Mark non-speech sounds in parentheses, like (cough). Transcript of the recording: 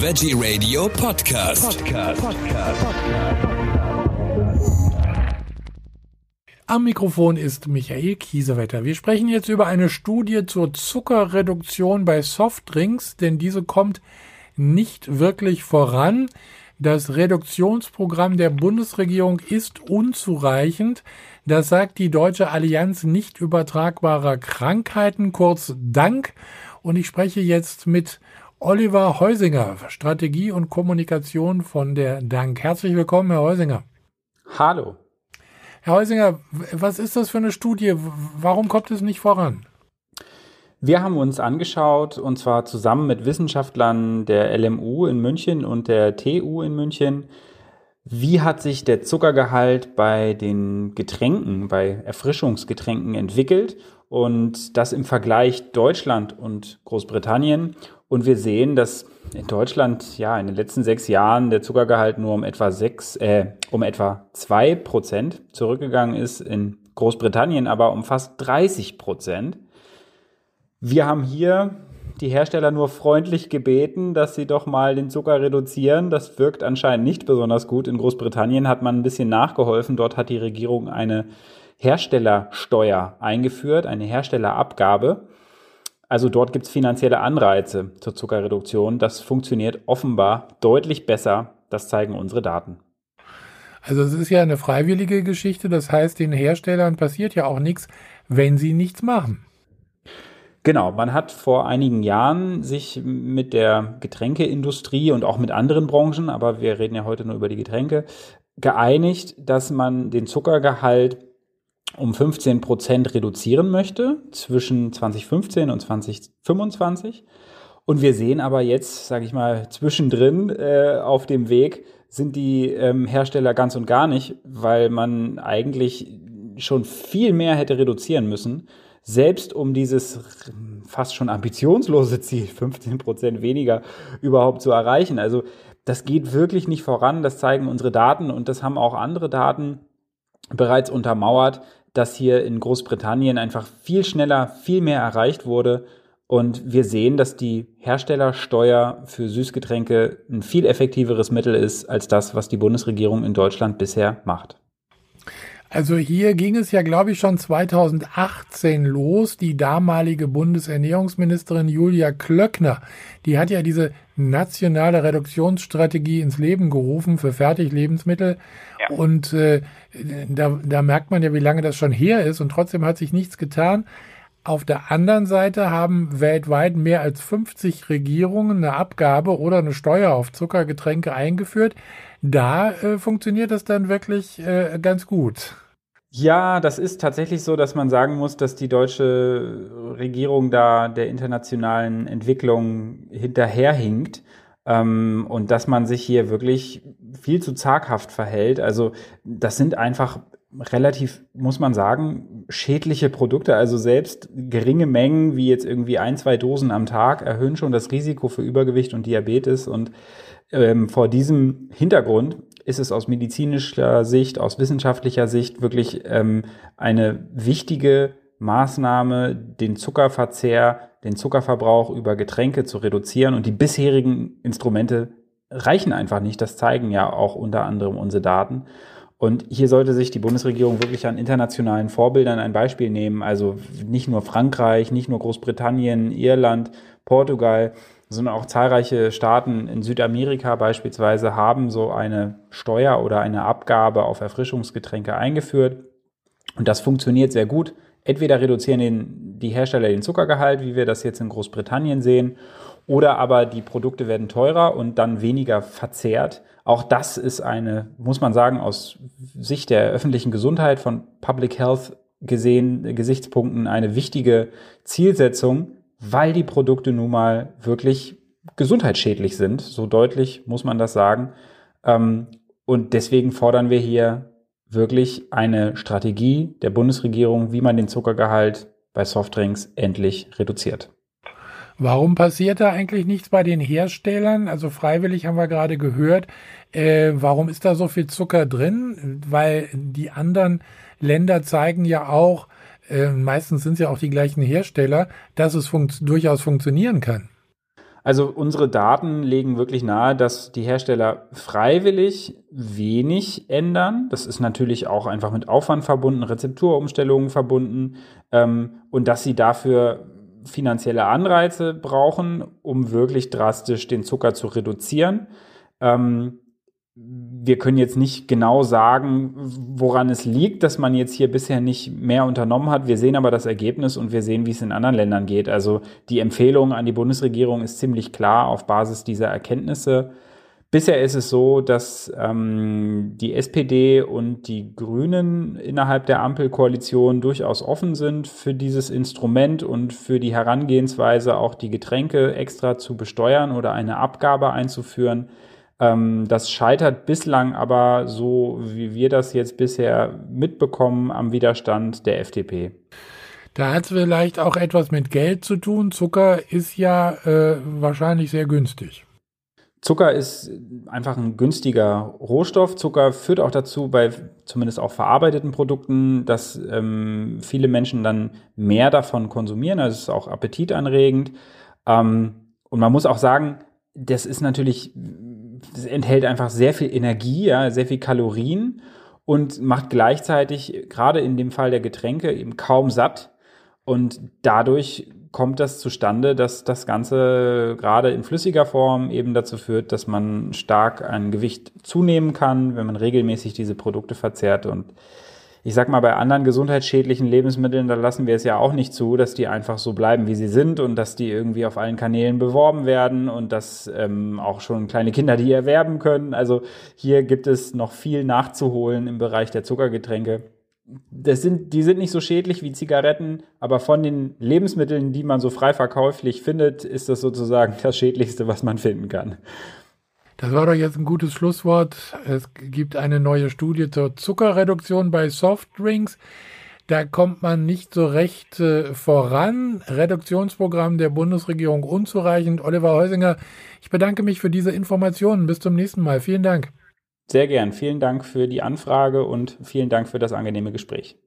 Veggie Radio Podcast. Podcast. Am Mikrofon ist Michael Kiesewetter. Wir sprechen jetzt über eine Studie zur Zuckerreduktion bei Softdrinks, denn diese kommt nicht wirklich voran. Das Reduktionsprogramm der Bundesregierung ist unzureichend. Das sagt die Deutsche Allianz nicht übertragbarer Krankheiten, kurz Dank. Und ich spreche jetzt mit Oliver Heusinger, Strategie und Kommunikation von der Dank. Herzlich willkommen, Herr Heusinger. Hallo. Herr Heusinger, was ist das für eine Studie? Warum kommt es nicht voran? Wir haben uns angeschaut, und zwar zusammen mit Wissenschaftlern der LMU in München und der TU in München, wie hat sich der Zuckergehalt bei den Getränken, bei Erfrischungsgetränken entwickelt und das im Vergleich Deutschland und Großbritannien und wir sehen, dass in Deutschland ja in den letzten sechs Jahren der Zuckergehalt nur um etwa sechs, äh, um etwa zwei Prozent zurückgegangen ist, in Großbritannien aber um fast 30 Prozent. Wir haben hier die Hersteller nur freundlich gebeten, dass sie doch mal den Zucker reduzieren. Das wirkt anscheinend nicht besonders gut. In Großbritannien hat man ein bisschen nachgeholfen. Dort hat die Regierung eine Herstellersteuer eingeführt, eine Herstellerabgabe. Also dort gibt es finanzielle Anreize zur Zuckerreduktion. Das funktioniert offenbar deutlich besser. Das zeigen unsere Daten. Also es ist ja eine freiwillige Geschichte. Das heißt, den Herstellern passiert ja auch nichts, wenn sie nichts machen. Genau, man hat vor einigen Jahren sich mit der Getränkeindustrie und auch mit anderen Branchen, aber wir reden ja heute nur über die Getränke, geeinigt, dass man den Zuckergehalt um 15 Prozent reduzieren möchte zwischen 2015 und 2025. Und wir sehen aber jetzt, sage ich mal, zwischendrin äh, auf dem Weg sind die ähm, Hersteller ganz und gar nicht, weil man eigentlich schon viel mehr hätte reduzieren müssen, selbst um dieses fast schon ambitionslose Ziel, 15 Prozent weniger, überhaupt zu erreichen. Also das geht wirklich nicht voran, das zeigen unsere Daten und das haben auch andere Daten bereits untermauert, dass hier in Großbritannien einfach viel schneller, viel mehr erreicht wurde. Und wir sehen, dass die Herstellersteuer für Süßgetränke ein viel effektiveres Mittel ist als das, was die Bundesregierung in Deutschland bisher macht. Also hier ging es ja, glaube ich, schon 2018 los. Die damalige Bundesernährungsministerin Julia Klöckner, die hat ja diese nationale Reduktionsstrategie ins Leben gerufen für Fertiglebensmittel. Ja. Und äh, da, da merkt man ja, wie lange das schon her ist und trotzdem hat sich nichts getan. Auf der anderen Seite haben weltweit mehr als 50 Regierungen eine Abgabe oder eine Steuer auf Zuckergetränke eingeführt. Da äh, funktioniert das dann wirklich äh, ganz gut. Ja, das ist tatsächlich so, dass man sagen muss, dass die deutsche Regierung da der internationalen Entwicklung hinterherhinkt ähm, und dass man sich hier wirklich viel zu zaghaft verhält. Also das sind einfach relativ, muss man sagen, schädliche Produkte. Also selbst geringe Mengen, wie jetzt irgendwie ein, zwei Dosen am Tag, erhöhen schon das Risiko für Übergewicht und Diabetes. Und ähm, vor diesem Hintergrund ist es aus medizinischer Sicht, aus wissenschaftlicher Sicht wirklich ähm, eine wichtige Maßnahme, den Zuckerverzehr, den Zuckerverbrauch über Getränke zu reduzieren. Und die bisherigen Instrumente reichen einfach nicht. Das zeigen ja auch unter anderem unsere Daten. Und hier sollte sich die Bundesregierung wirklich an internationalen Vorbildern ein Beispiel nehmen. Also nicht nur Frankreich, nicht nur Großbritannien, Irland, Portugal, sondern auch zahlreiche Staaten in Südamerika beispielsweise haben so eine Steuer oder eine Abgabe auf Erfrischungsgetränke eingeführt. Und das funktioniert sehr gut. Entweder reduzieren den, die Hersteller den Zuckergehalt, wie wir das jetzt in Großbritannien sehen, oder aber die Produkte werden teurer und dann weniger verzehrt. Auch das ist eine, muss man sagen, aus Sicht der öffentlichen Gesundheit von Public Health gesehen, Gesichtspunkten eine wichtige Zielsetzung, weil die Produkte nun mal wirklich gesundheitsschädlich sind. So deutlich muss man das sagen. Ähm, und deswegen fordern wir hier wirklich eine Strategie der Bundesregierung, wie man den Zuckergehalt bei Softdrinks endlich reduziert. Warum passiert da eigentlich nichts bei den Herstellern? Also freiwillig haben wir gerade gehört. Äh, warum ist da so viel Zucker drin? Weil die anderen Länder zeigen ja auch, äh, meistens sind es ja auch die gleichen Hersteller, dass es funkt durchaus funktionieren kann. Also unsere Daten legen wirklich nahe, dass die Hersteller freiwillig wenig ändern. Das ist natürlich auch einfach mit Aufwand verbunden, Rezepturumstellungen verbunden ähm, und dass sie dafür finanzielle Anreize brauchen, um wirklich drastisch den Zucker zu reduzieren. Ähm, wir können jetzt nicht genau sagen, woran es liegt, dass man jetzt hier bisher nicht mehr unternommen hat. Wir sehen aber das Ergebnis und wir sehen, wie es in anderen Ländern geht. Also die Empfehlung an die Bundesregierung ist ziemlich klar auf Basis dieser Erkenntnisse. Bisher ist es so, dass ähm, die SPD und die Grünen innerhalb der Ampelkoalition durchaus offen sind für dieses Instrument und für die Herangehensweise, auch die Getränke extra zu besteuern oder eine Abgabe einzuführen. Ähm, das scheitert bislang aber so, wie wir das jetzt bisher mitbekommen, am Widerstand der FDP. Da hat es vielleicht auch etwas mit Geld zu tun. Zucker ist ja äh, wahrscheinlich sehr günstig. Zucker ist einfach ein günstiger Rohstoff. Zucker führt auch dazu, bei zumindest auch verarbeiteten Produkten, dass ähm, viele Menschen dann mehr davon konsumieren. Also es ist auch appetitanregend. Ähm, und man muss auch sagen, das ist natürlich enthält einfach sehr viel Energie, ja, sehr viel Kalorien und macht gleichzeitig, gerade in dem Fall der Getränke, eben kaum satt. Und dadurch kommt das zustande, dass das Ganze gerade in flüssiger Form eben dazu führt, dass man stark an Gewicht zunehmen kann, wenn man regelmäßig diese Produkte verzehrt. Und ich sag mal, bei anderen gesundheitsschädlichen Lebensmitteln, da lassen wir es ja auch nicht zu, dass die einfach so bleiben, wie sie sind und dass die irgendwie auf allen Kanälen beworben werden und dass ähm, auch schon kleine Kinder die erwerben können. Also hier gibt es noch viel nachzuholen im Bereich der Zuckergetränke. Das sind, die sind nicht so schädlich wie Zigaretten, aber von den Lebensmitteln, die man so frei verkäuflich findet, ist das sozusagen (laughs) das Schädlichste, was man finden kann. Das war doch jetzt ein gutes Schlusswort. Es gibt eine neue Studie zur Zuckerreduktion bei Softdrinks. Da kommt man nicht so recht äh, voran. Reduktionsprogramm der Bundesregierung unzureichend. Oliver Heusinger, ich bedanke mich für diese Informationen. Bis zum nächsten Mal. Vielen Dank. Sehr gern. Vielen Dank für die Anfrage und vielen Dank für das angenehme Gespräch.